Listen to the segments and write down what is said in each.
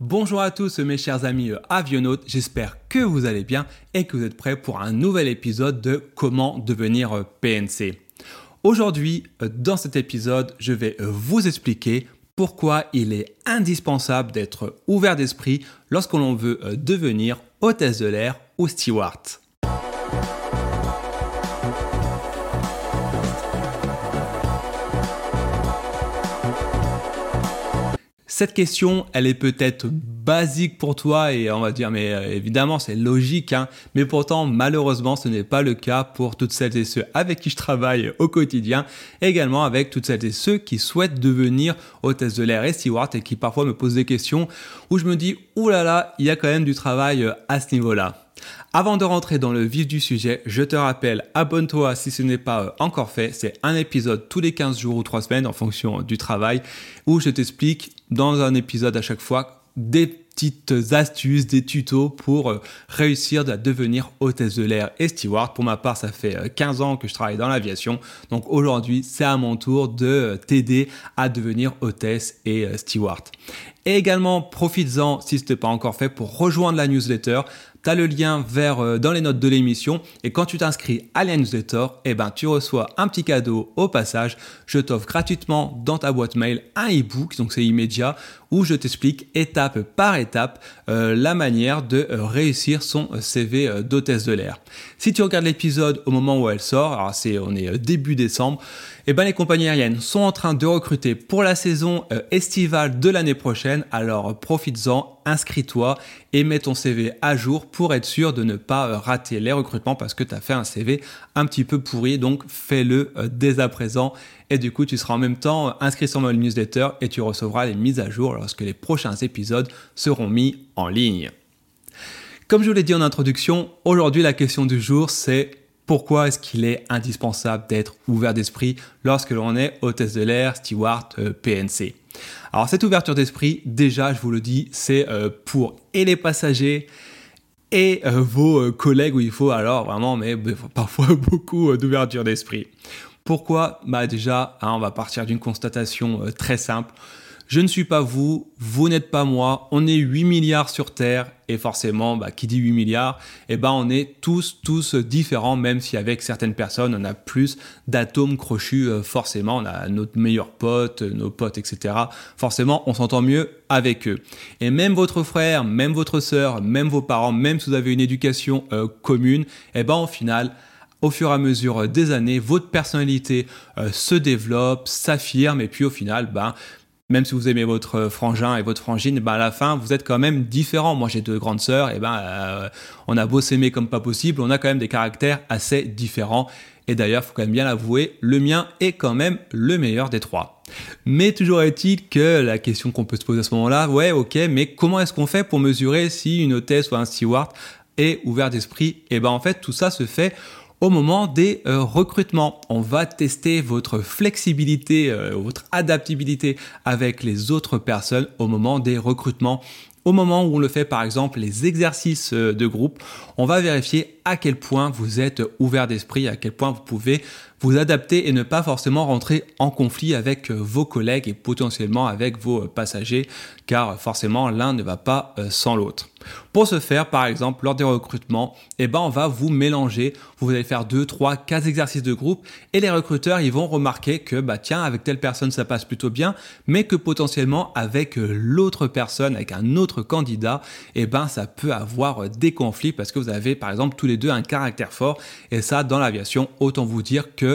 Bonjour à tous mes chers amis avionautes, j'espère que vous allez bien et que vous êtes prêts pour un nouvel épisode de Comment devenir PNC. Aujourd'hui, dans cet épisode, je vais vous expliquer pourquoi il est indispensable d'être ouvert d'esprit lorsque l'on veut devenir hôtesse de l'air ou steward. Cette question, elle est peut-être basique pour toi et on va dire, mais euh, évidemment, c'est logique, hein, mais pourtant, malheureusement, ce n'est pas le cas pour toutes celles et ceux avec qui je travaille au quotidien, également avec toutes celles et ceux qui souhaitent devenir hôtesse de l'air et steward et qui parfois me posent des questions où je me dis, oulala, là là, il y a quand même du travail euh, à ce niveau-là. Avant de rentrer dans le vif du sujet, je te rappelle, abonne-toi si ce n'est pas euh, encore fait. C'est un épisode tous les 15 jours ou 3 semaines en fonction du travail où je t'explique dans un épisode à chaque fois des petites astuces, des tutos pour euh, réussir à devenir hôtesse de l'air et steward. Pour ma part, ça fait 15 euh, ans que je travaille dans l'aviation. Donc aujourd'hui, c'est à mon tour de t'aider à devenir hôtesse et steward. Et également, profites-en si ce n'est pas encore fait pour rejoindre la newsletter tu as le lien vers euh, dans les notes de l'émission et quand tu t'inscris à la newsletter, eh ben, tu reçois un petit cadeau au passage. Je t'offre gratuitement dans ta boîte mail un e-book, donc c'est immédiat, où je t'explique étape par étape euh, la manière de euh, réussir son CV d'hôtesse de l'air. Si tu regardes l'épisode au moment où elle sort, alors c'est on est début décembre, eh ben les compagnies aériennes sont en train de recruter pour la saison estivale de l'année prochaine. Alors profites-en, inscris-toi et mets ton CV à jour pour être sûr de ne pas euh, rater les recrutements parce que tu as fait un CV un petit peu pourri. Donc fais-le euh, dès à présent et du coup tu seras en même temps euh, inscrit sur mon newsletter et tu recevras les mises à jour lorsque les prochains épisodes seront mis en ligne. Comme je vous l'ai dit en introduction, aujourd'hui la question du jour c'est pourquoi est-ce qu'il est indispensable d'être ouvert d'esprit lorsque l'on est hôtesse de l'air, steward, PNC alors cette ouverture d'esprit, déjà, je vous le dis, c'est euh, pour et les passagers et euh, vos euh, collègues où il faut alors vraiment, mais parfois beaucoup d'ouverture d'esprit. Pourquoi? Bah déjà, hein, on va partir d'une constatation très simple. Je ne suis pas vous, vous n'êtes pas moi, on est 8 milliards sur Terre et forcément, bah, qui dit 8 milliards, eh ben, on est tous, tous différents, même si avec certaines personnes, on a plus d'atomes crochus, euh, forcément, on a notre meilleur pote, nos potes, etc. Forcément, on s'entend mieux avec eux. Et même votre frère, même votre sœur, même vos parents, même si vous avez une éducation euh, commune, eh ben, au final, au fur et à mesure des années, votre personnalité euh, se développe, s'affirme, et puis au final, ben, même si vous aimez votre euh, frangin et votre frangine, ben à la fin, vous êtes quand même différents. Moi, j'ai deux grandes sœurs, et ben, euh, on a beau s'aimer comme pas possible, on a quand même des caractères assez différents. Et d'ailleurs, faut quand même bien l'avouer, le mien est quand même le meilleur des trois. Mais toujours est-il que la question qu'on peut se poser à ce moment-là, ouais, ok, mais comment est-ce qu'on fait pour mesurer si une hôtesse ou un steward est ouvert d'esprit? Et ben en fait, tout ça se fait au moment des euh, recrutements. On va tester votre flexibilité, euh, votre adaptabilité avec les autres personnes au moment des recrutements. Au moment où on le fait par exemple les exercices euh, de groupe, on va vérifier à quel point vous êtes ouvert d'esprit, à quel point vous pouvez vous adapter et ne pas forcément rentrer en conflit avec vos collègues et potentiellement avec vos passagers, car forcément l'un ne va pas sans l'autre. Pour ce faire, par exemple, lors des recrutements, eh ben, on va vous mélanger. Vous allez faire 2, 3, 4 exercices de groupe et les recruteurs, ils vont remarquer que, bah, tiens, avec telle personne, ça passe plutôt bien, mais que potentiellement, avec euh, l'autre personne, avec un autre candidat, eh ben, ça peut avoir euh, des conflits parce que vous avez, par exemple, tous les deux un caractère fort. Et ça, dans l'aviation, autant vous dire que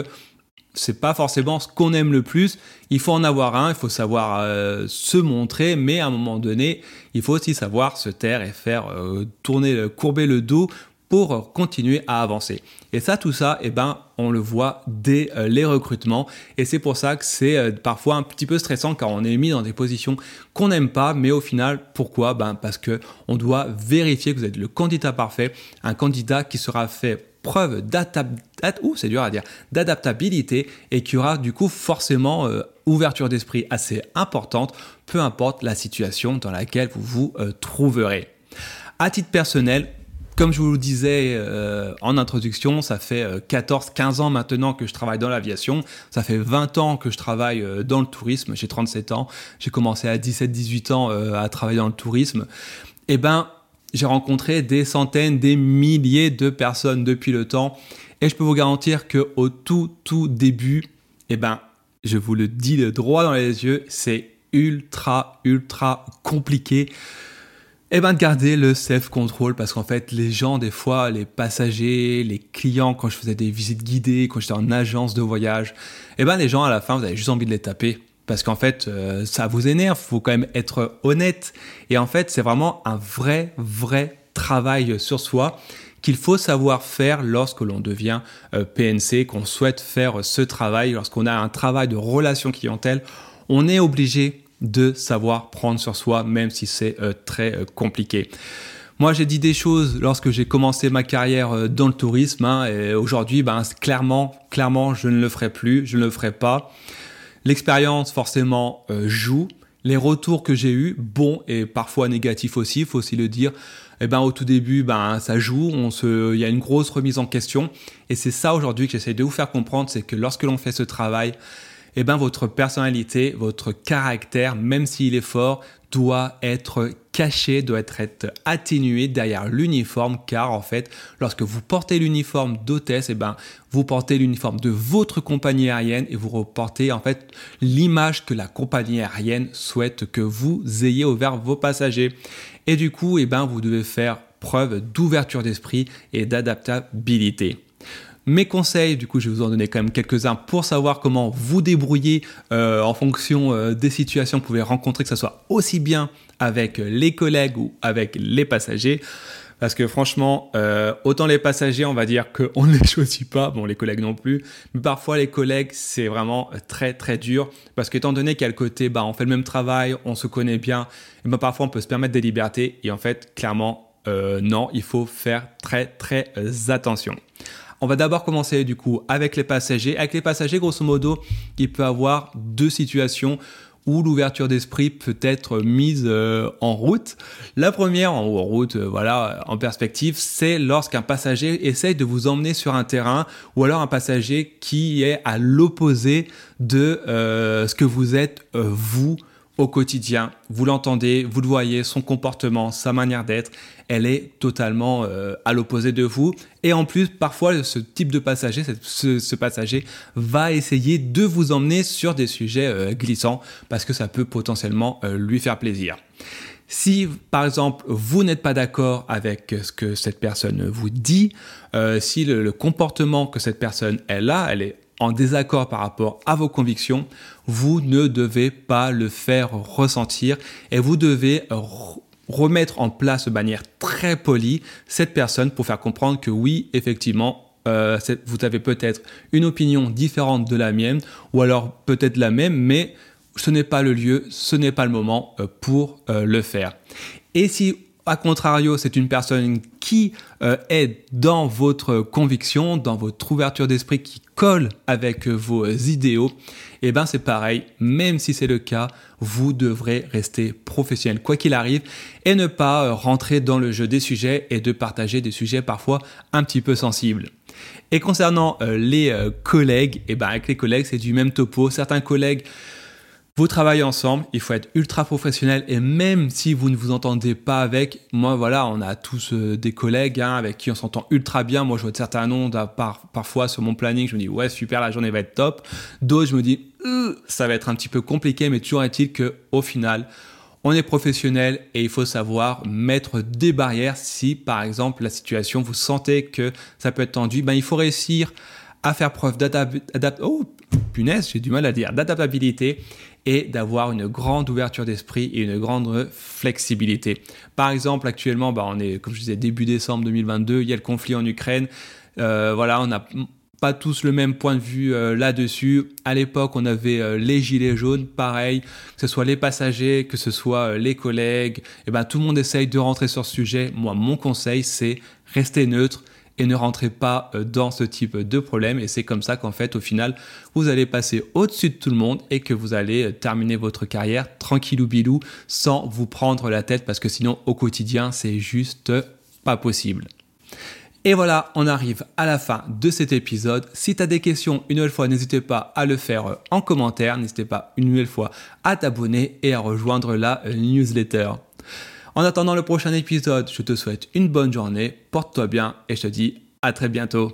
c'est pas forcément ce qu'on aime le plus. Il faut en avoir un, il faut savoir euh, se montrer, mais à un moment donné, il faut aussi savoir se taire et faire euh, tourner, courber le dos pour continuer à avancer. Et ça, tout ça, eh ben, on le voit dès euh, les recrutements. Et c'est pour ça que c'est parfois un petit peu stressant car on est mis dans des positions qu'on n'aime pas. Mais au final, pourquoi? Ben parce que on doit vérifier que vous êtes le candidat parfait, un candidat qui sera fait preuve d'adaptabilité et qui aura du coup forcément euh, ouverture d'esprit assez importante, peu importe la situation dans laquelle vous vous euh, trouverez. À titre personnel, comme je vous le disais euh, en introduction, ça fait 14-15 ans maintenant que je travaille dans l'aviation. Ça fait 20 ans que je travaille dans le tourisme. J'ai 37 ans. J'ai commencé à 17-18 ans à travailler dans le tourisme. Eh ben, j'ai rencontré des centaines, des milliers de personnes depuis le temps. Et je peux vous garantir que au tout, tout début, eh ben, je vous le dis de droit dans les yeux, c'est ultra, ultra compliqué. Eh ben, de garder le self-control parce qu'en fait, les gens, des fois, les passagers, les clients, quand je faisais des visites guidées, quand j'étais en agence de voyage, eh ben, les gens, à la fin, vous avez juste envie de les taper parce qu'en fait, euh, ça vous énerve, faut quand même être honnête. Et en fait, c'est vraiment un vrai, vrai travail sur soi qu'il faut savoir faire lorsque l'on devient euh, PNC, qu'on souhaite faire ce travail, lorsqu'on a un travail de relation clientèle, on est obligé de savoir prendre sur soi, même si c'est euh, très compliqué. Moi, j'ai dit des choses lorsque j'ai commencé ma carrière dans le tourisme, hein, et aujourd'hui, ben, clairement, clairement, je ne le ferai plus, je ne le ferai pas. L'expérience forcément euh, joue. Les retours que j'ai eus, bons et parfois négatifs aussi, il faut aussi le dire, eh ben, au tout début, ben, ça joue, il y a une grosse remise en question. Et c'est ça aujourd'hui que j'essaie de vous faire comprendre, c'est que lorsque l'on fait ce travail, eh ben, votre personnalité, votre caractère, même s'il est fort, doit être caché, doit être atténué derrière l'uniforme, car en fait, lorsque vous portez l'uniforme d'hôtesse, eh ben, vous portez l'uniforme de votre compagnie aérienne et vous reportez en fait l'image que la compagnie aérienne souhaite que vous ayez envers vos passagers. Et du coup, eh ben, vous devez faire preuve d'ouverture d'esprit et d'adaptabilité. Mes conseils, du coup, je vais vous en donner quand même quelques-uns pour savoir comment vous débrouiller euh, en fonction euh, des situations que vous pouvez rencontrer, que ce soit aussi bien avec les collègues ou avec les passagers. Parce que franchement, euh, autant les passagers, on va dire qu'on ne les choisit pas, bon les collègues non plus, mais parfois les collègues, c'est vraiment très très dur. Parce qu'étant donné qu'à le côté, bah, on fait le même travail, on se connaît bien, et bah, parfois on peut se permettre des libertés. Et en fait, clairement, non, il faut faire très très attention. On va d'abord commencer du coup avec les passagers. Avec les passagers, grosso modo, il peut y avoir deux situations où l'ouverture d'esprit peut être mise euh, en route. La première, en route, euh, voilà, en perspective, c'est lorsqu'un passager essaye de vous emmener sur un terrain ou alors un passager qui est à l'opposé de euh, ce que vous êtes vous au quotidien. Vous l'entendez, vous le voyez, son comportement, sa manière d'être, elle est totalement euh, à l'opposé de vous. Et en plus, parfois, ce type de passager, ce, passager va essayer de vous emmener sur des sujets euh, glissants parce que ça peut potentiellement euh, lui faire plaisir. Si par exemple vous n'êtes pas d'accord avec ce que cette personne vous dit, si le, comportement que cette personne elle a, elle est en désaccord par rapport à vos convictions, vous ne devez pas le faire ressentir et vous devez remettre en place de manière très polie cette personne pour faire comprendre que oui, effectivement, euh, vous avez peut-être une opinion différente de la mienne ou alors peut-être la même, mais ce n'est pas le lieu, ce n'est pas le moment euh, pour euh, le faire. Et si a contrario, c'est une personne qui est dans votre conviction, dans votre ouverture d'esprit, qui colle avec vos idéaux. Et eh ben c'est pareil, même si c'est le cas, vous devrez rester professionnel quoi qu'il arrive et ne pas euh, rentrer dans le jeu des sujets et de partager des sujets parfois un petit peu sensibles. Et concernant euh, les collègues, et eh ben avec les collègues c'est du même topo. Certains collègues vous travaillez ensemble, il faut être ultra professionnel et même si vous ne vous entendez pas avec, moi voilà, on a tous euh, des collègues hein, avec qui on s'entend ultra bien. Moi je vois de certains noms par, parfois sur mon planning, je me dis ouais super, la journée va être top. D'autres je me dis euh, ça va être un petit peu compliqué, mais toujours est-il que au final on est professionnel et il faut savoir mettre des barrières si par exemple la situation vous sentez que ça peut être tendu, ben il faut réussir à faire preuve d'adaptation. Oh, punaise, j'ai du mal à dire, d'adaptabilité et d'avoir une grande ouverture d'esprit et une grande flexibilité. Par exemple, actuellement, bah, on est, comme je disais, début décembre 2022, il y a le conflit en Ukraine. Euh, voilà, on n'a pas tous le même point de vue euh, là-dessus. À l'époque, on avait euh, les gilets jaunes, pareil, que ce soit les passagers, que ce soit les collègues. Et eh ben, tout le monde essaye de rentrer sur ce sujet. Moi, mon conseil, c'est rester neutre et ne rentrez pas euh, dans ce type de problème. Et c'est comme ça qu'en fait, au final, vous allez passer au-dessus de tout le monde et que vous allez euh, terminer votre carrière tranquillou bilou sans vous prendre la tête parce que sinon, au quotidien, c'est juste pas possible. Et voilà, on arrive à la fin de cet épisode. Si tu as des questions, une nouvelle fois, n'hésitez pas à le faire en commentaire. N'hésitez pas une nouvelle fois à t'abonner et à rejoindre la newsletter. En attendant le prochain épisode, je te souhaite une bonne journée, porte-toi bien et je te dis à très bientôt.